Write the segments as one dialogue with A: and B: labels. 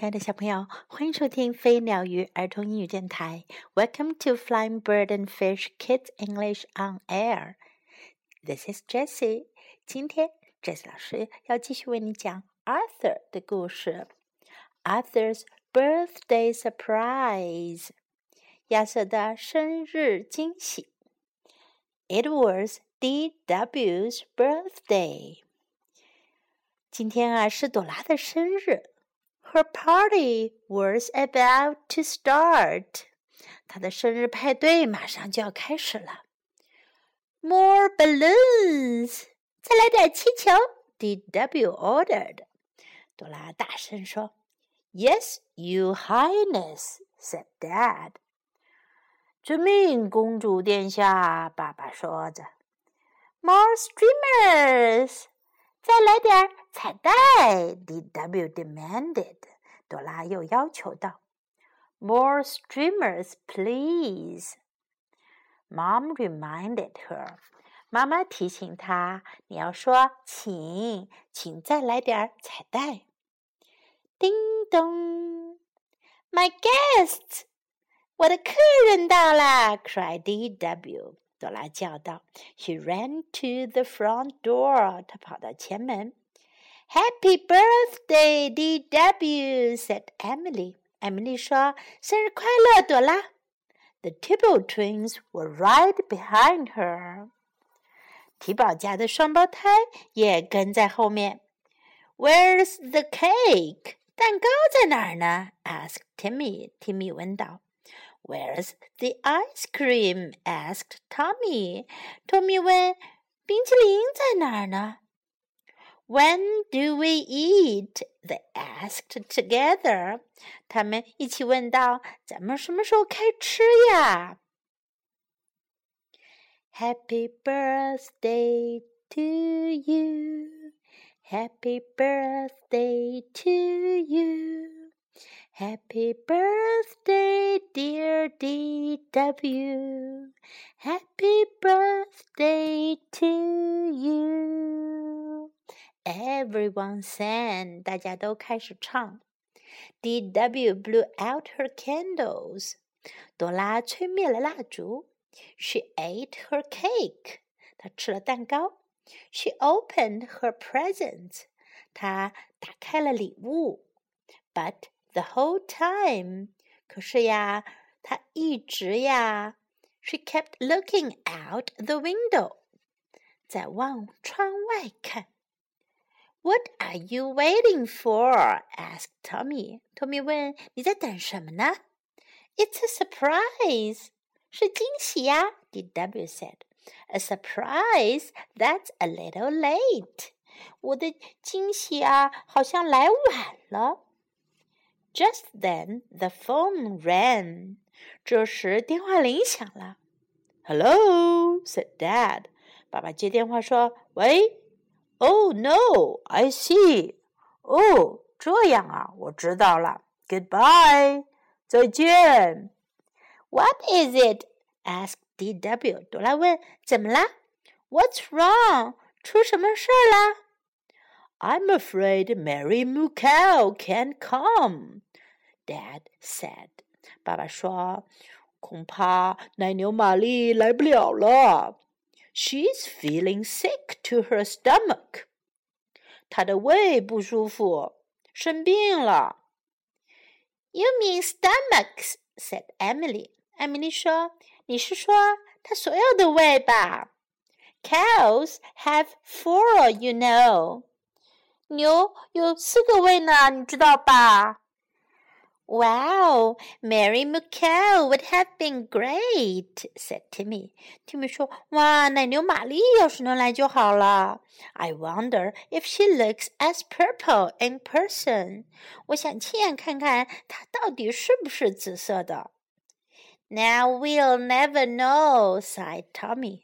A: 亲爱的小朋友，欢迎收听飞鸟鱼儿童英语电台。Welcome to Flying Bird and Fish Kids English on Air. This is Jessie. 今天 Jessie 老师要继续为你讲 Arthur 的故事。Arthur's birthday surprise. 亚瑟的生日惊喜。It was D.W.'s birthday. 今天啊是朵拉的生日。Her party was about to start. 她的生日派对马上就要开始了。More balloons，再来点气球。D.W. ordered. 朵拉大声说：“Yes, Your Highness,” said Dad. 遵命，公主殿下。爸爸说着。More streamers， 再来点彩带，D.W. demanded。朵拉又要求道：“More streamers, please.” Mom reminded her. 妈妈提醒她：“你要说，请，请再来点彩带。”叮咚，My guests，我的客人到了！cried D.W. 朵拉叫道。She ran to the front door. 她跑到前门。Happy birthday, D.W. said Emily. Emily 说：“生日快乐，朵拉。” The Tibble twins were right behind her. 提宝家的双胞胎也跟在后面。Where's the cake? 蛋糕在哪儿呢？asked Timmy. Timmy 问道。 Where's the ice cream? asked Tommy. Tommy 问：“冰淇淋在哪儿呢？” When do we eat? They asked together. 他们一起问道：“咱们什么时候开吃呀？”Happy birthday to you. Happy birthday to you. Happy birthday, dear D.W. Happy birthday to you. Everyone sang，大家都开始唱。D.W. blew out her candles，朵拉吹灭了蜡烛。She ate her cake，她吃了蛋糕。She opened her presents，她打开了礼物。But the whole time. 可是呀，她一直呀，she kept looking out the window，在往窗外看。What are you waiting for? asked Tommy. Tommy 问：“你在等什么呢？”It's a surprise，是惊喜呀。D.W. said. A surprise that's a little late. 我的惊喜啊，好像来晚了。 just then the phone rang. 这时电话铃响了。Hello, said Dad. 爸爸接电话说：“喂。” Oh no, I see. 哦，这样啊，我知道了。Goodbye，再见。What is it? asked D.W. 朵拉问：“怎么了？”What's wrong？出什么事儿了 ？I'm afraid Mary Mukau can't come, Dad said. 爸爸说：“恐怕奶牛玛丽来不了了。She's feeling sick to her stomach. 她的胃不舒服，生病了。You mean stomachs?" said Emily. 艾米丽说：“你是说她所有的胃吧？Cows have four, you know. 牛有四个胃呢，你知道吧？Wow, Mary Moo Cow would have been great," said Timmy. Timmy 说：“哇，奶牛玛丽要是能来就好了。”I wonder if she looks as purple in person. 我想亲眼看看她到底是不是紫色的。Now we'll never know," sighed Tommy.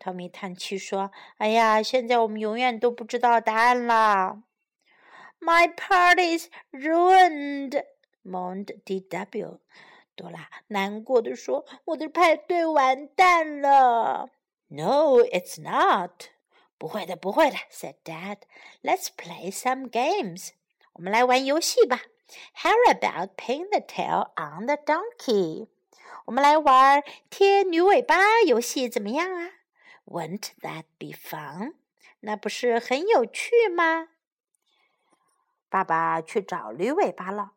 A: 汤米叹气说：“哎呀，现在我们永远都不知道答案啦。” My party's ruined, moaned D.W. 朵拉难过的说：“我的派对完蛋了。” No, it's not. 不会的，不会的，said Dad. Let's play some games. 我们来玩游戏吧。How about pin the tail on the donkey？我们来玩贴驴尾巴游戏怎么样啊？Won't that be fun？那不是很有趣吗？ 爸爸去找驴尾巴了。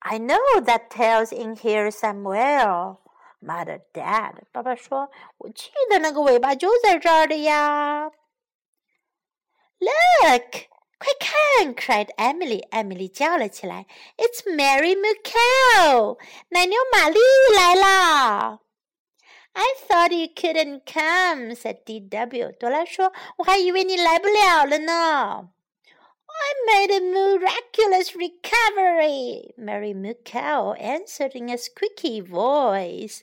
A: I know that tail's in here somewhere. Mother, Dad，爸爸说：“我记得那个尾巴就在这儿的呀。” Look，快看！cried Emily。Emily 叫了起来：“It's Mary Moo Cow，奶牛玛丽来啦！” Thought you couldn't come," said D.W. 朵拉说：“我还以为你来不了了呢。” I made a miraculous recovery, Mary Moo Cow answered in a squeaky voice.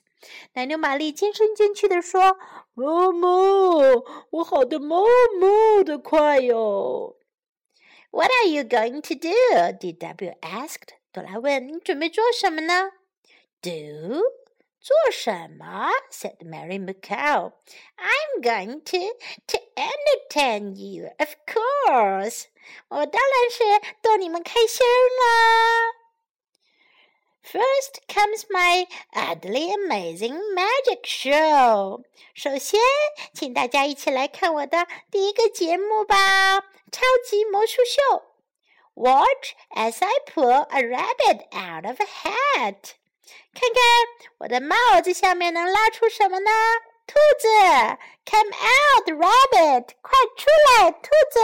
A: 奶牛玛丽尖声尖气地说：“妈妈，我好的妈妈的快哟！” What are you going to do? D.W. asked. 朵拉问：“你准备做什么呢？”Do "做什么?" said Mary Moo Cow. I'm going to to entertain you, of course. 我当然是逗你们开心啦。First comes my utterly amazing magic show. 首先，请大家一起来看我的第一个节目吧——超级魔术秀。Watch as I pull a rabbit out of a hat. 看看我的帽子下面能拉出什么呢？兔子，Come out, rabbit！快出来，兔子。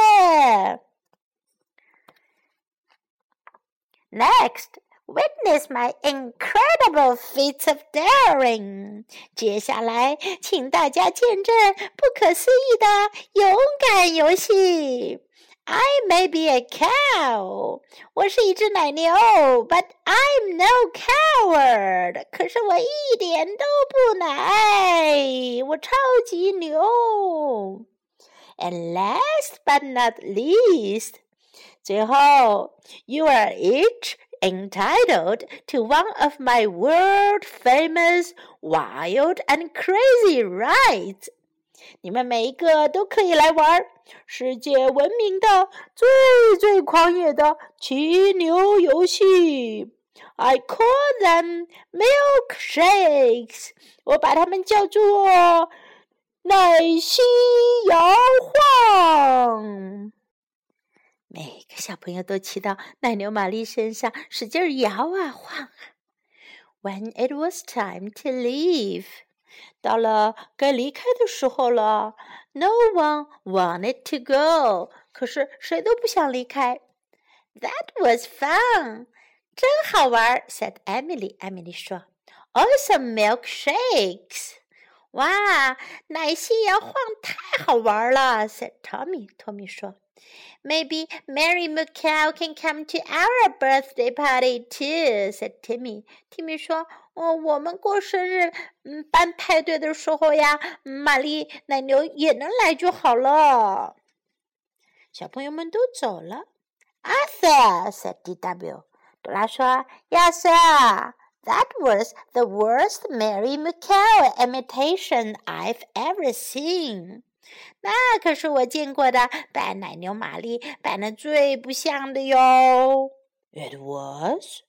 A: Next, witness my incredible feats of daring。接下来，请大家见证不可思议的勇敢游戏。I may be a cow，我是一只奶牛，but I'm no coward。可是我一点都不奶，我超级牛。And last but not least，最后，you are each entitled to one of my world famous wild and crazy rides。 你们每一个都可以来玩世界闻名的最最狂野的骑牛游戏。I call them milkshakes，我把它们叫做奶昔摇晃。每个小朋友都骑到奶牛玛丽身上，使劲摇啊晃啊。When it was time to leave. 到了该离开的时候了。No one wanted to go，可是谁都不想离开。That was fun，真好玩，said Emily。艾米丽说：“Awesome milkshakes！” 哇，奶昔摇晃太好玩了，said Tommy。托米说。Maybe Mary Moo Cow can come to our birthday party too," said Timmy. Timmy 说：“哦，我们过生日，嗯，办派对的时候呀，玛丽奶牛也能来就好了。”小朋友们都走了。"Arthur," said D.W. 朵拉说：“Yes, sir. That was the worst Mary Moo Cow imitation I've ever seen.” 那可是我见过的扮奶牛玛丽扮的最不像的哟。It was，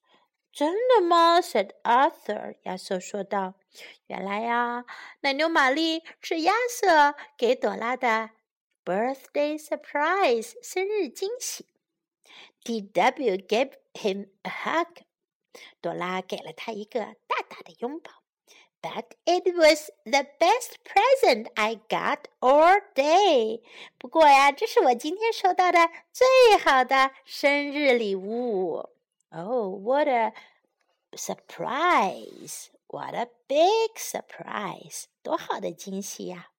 A: 真的吗？said Arthur。亚瑟说道：“原来呀，奶牛玛丽是亚瑟给朵拉的 birthday surprise 生日惊喜。”D.W. gave him a hug。朵拉给了他一个大大的拥抱。But it was the best present I got all day。不过呀，这是我今天收到的最好的生日礼物。Oh, what a surprise! What a big surprise! 多好的惊喜呀！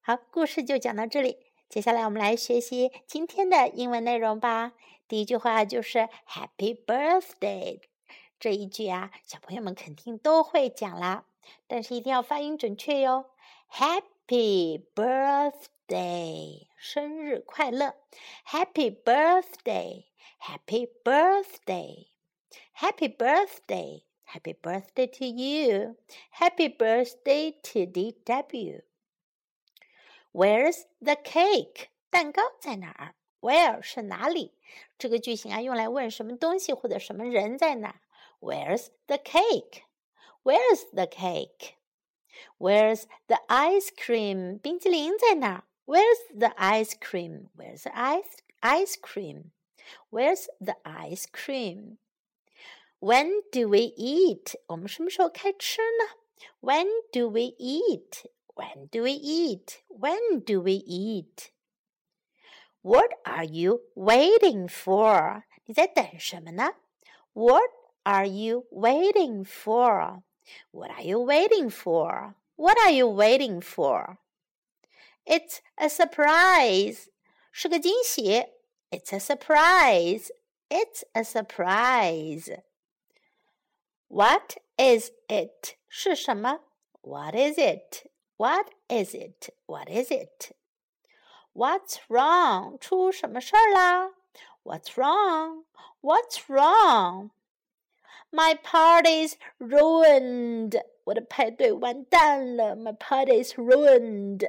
A: 好，故事就讲到这里。接下来我们来学习今天的英文内容吧。第一句话就是 Happy Birthday。 这一句啊，小朋友们肯定都会讲啦，但是一定要发音准确哟。Happy birthday，生日快乐！Happy birthday，Happy birthday，Happy birthday，Happy birthday to you，Happy birthday to D.W. Where's the cake？蛋糕在哪儿 Where 是哪里？这个句型啊，用来问什么东西或者什么人在哪儿。Where's the cake? Where's the cake? Where's the ice cream? 冰淇淋在哪？Where's the ice cream? Where's the ice ice cream? Where's the ice cream? When do we eat? 我们什么时候开吃呢？When do we eat? When do we eat? When do we eat? What are you waiting for? 你在等什么呢？What are you waiting for? What are you waiting for? What are you waiting for? It's a surprise. 是个惊喜。It's a surprise. It's a surprise. What is it? 是什么？What is it? What is it? What is it? What's wrong? 出什么事儿啦？What's wrong? What's wrong? My party's ruined. 我的派对完蛋了。My party's ruined.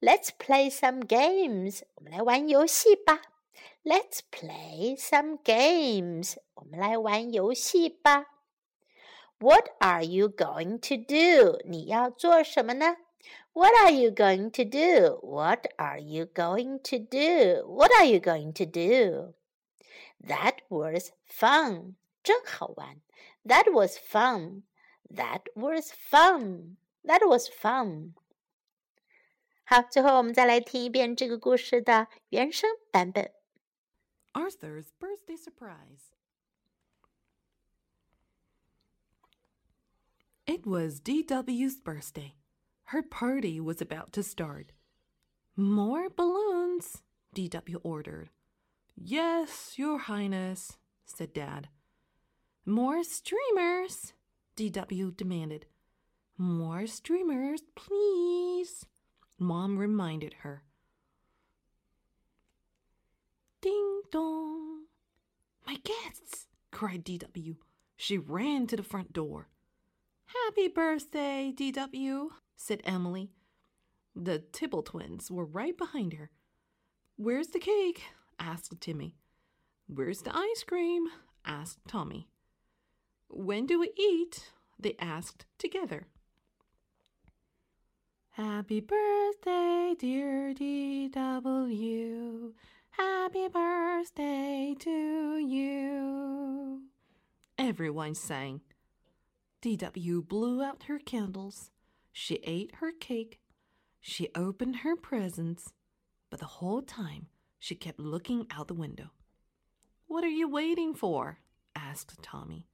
A: Let's play some games. 我们来玩游戏吧。Let's play some games. 我们来玩游戏吧。What are you going to do? 你要做什么呢？What are you going to do? What are you going to do? What are you going to do? That was fun. 真好玩。That was fun. That was fun. That was fun. 好，最后我们再来听一遍这个故事的原声版本。
B: Arthur's birthday surprise. It was DW's birthday. Her party was about to start. More balloons, DW ordered. Yes, Your Highness, said Dad. More streamers, DW demanded. More streamers, please, Mom reminded her. Ding dong. My guests, cried DW. She ran to the front door. Happy birthday, DW, said Emily. The Tibble twins were right behind her. Where's the cake? asked Timmy. Where's the ice cream? asked Tommy. When do we eat? they asked together. Happy birthday, dear DW. Happy birthday to you. Everyone sang. DW blew out her candles. She ate her cake. She opened her presents. But the whole time, she kept looking out the window. What are you waiting for? asked Tommy.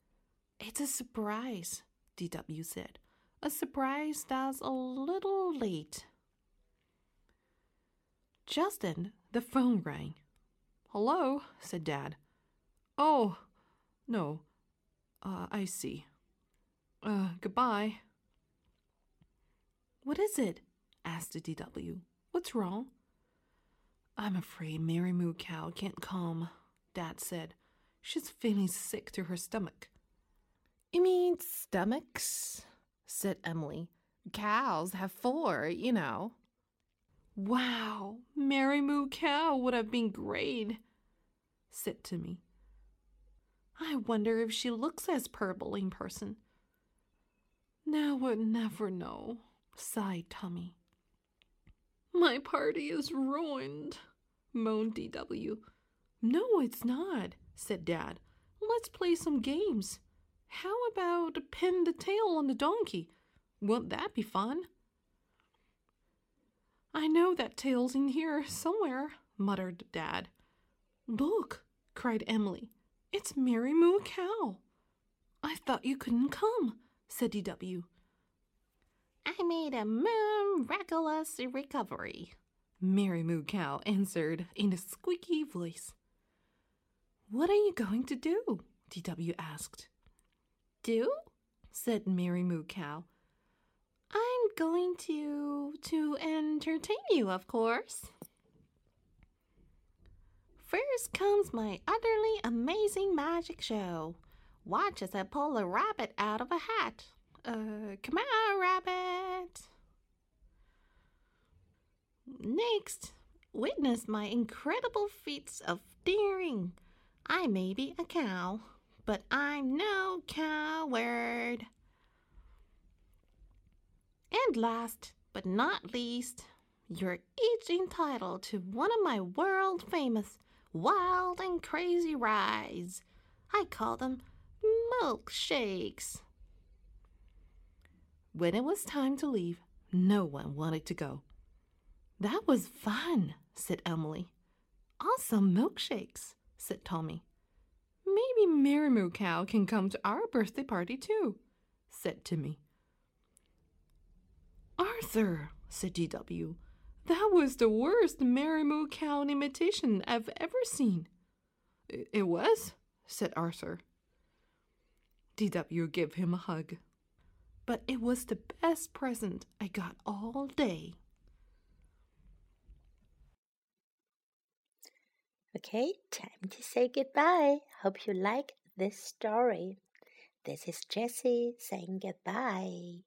B: It's a surprise, DW said. A surprise that's a little late. Just then, the phone rang. Hello, said Dad. Oh, no. Uh, I see. Uh, goodbye. What is it? asked the DW. What's wrong? I'm afraid Mary Moo Cow can't come, Dad said. She's feeling sick to her stomach. You mean stomachs? said Emily. Cows have four, you know. Wow, Mary Moo Cow would have been great, said Timmy. I wonder if she looks as purple in person. Now we'll never know, sighed Tommy. My party is ruined, moaned DW. No, it's not, said Dad. Let's play some games. How about pin the tail on the donkey? Won't that be fun? I know that tail's in here somewhere, muttered Dad. Look, cried Emily. It's Mary Moo Cow. I thought you couldn't come, said DW. I made a miraculous recovery, Mary Moo Cow answered in a squeaky voice. What are you going to do? DW asked. Do? said Mary Moo Cow. I'm going to to entertain you, of course. First comes my utterly amazing magic show. Watch as I pull a rabbit out of a hat. Uh, come on, rabbit. Next, witness my incredible feats of daring. I may be a cow, but I'm no coward. And last but not least, you're each entitled to one of my world famous wild and crazy rides. I call them milkshakes. When it was time to leave, no one wanted to go. That was fun, said Emily. Awesome milkshakes, said Tommy. Maybe Mary Cow can come to our birthday party too, said Timmy. Arthur, said DW, that was the worst Mary Cow imitation I've ever seen. It was, said Arthur. DW gave him a hug. But it was the best present I got all day.
A: Okay, time to say goodbye. Hope you like this story. This is Jessie saying goodbye.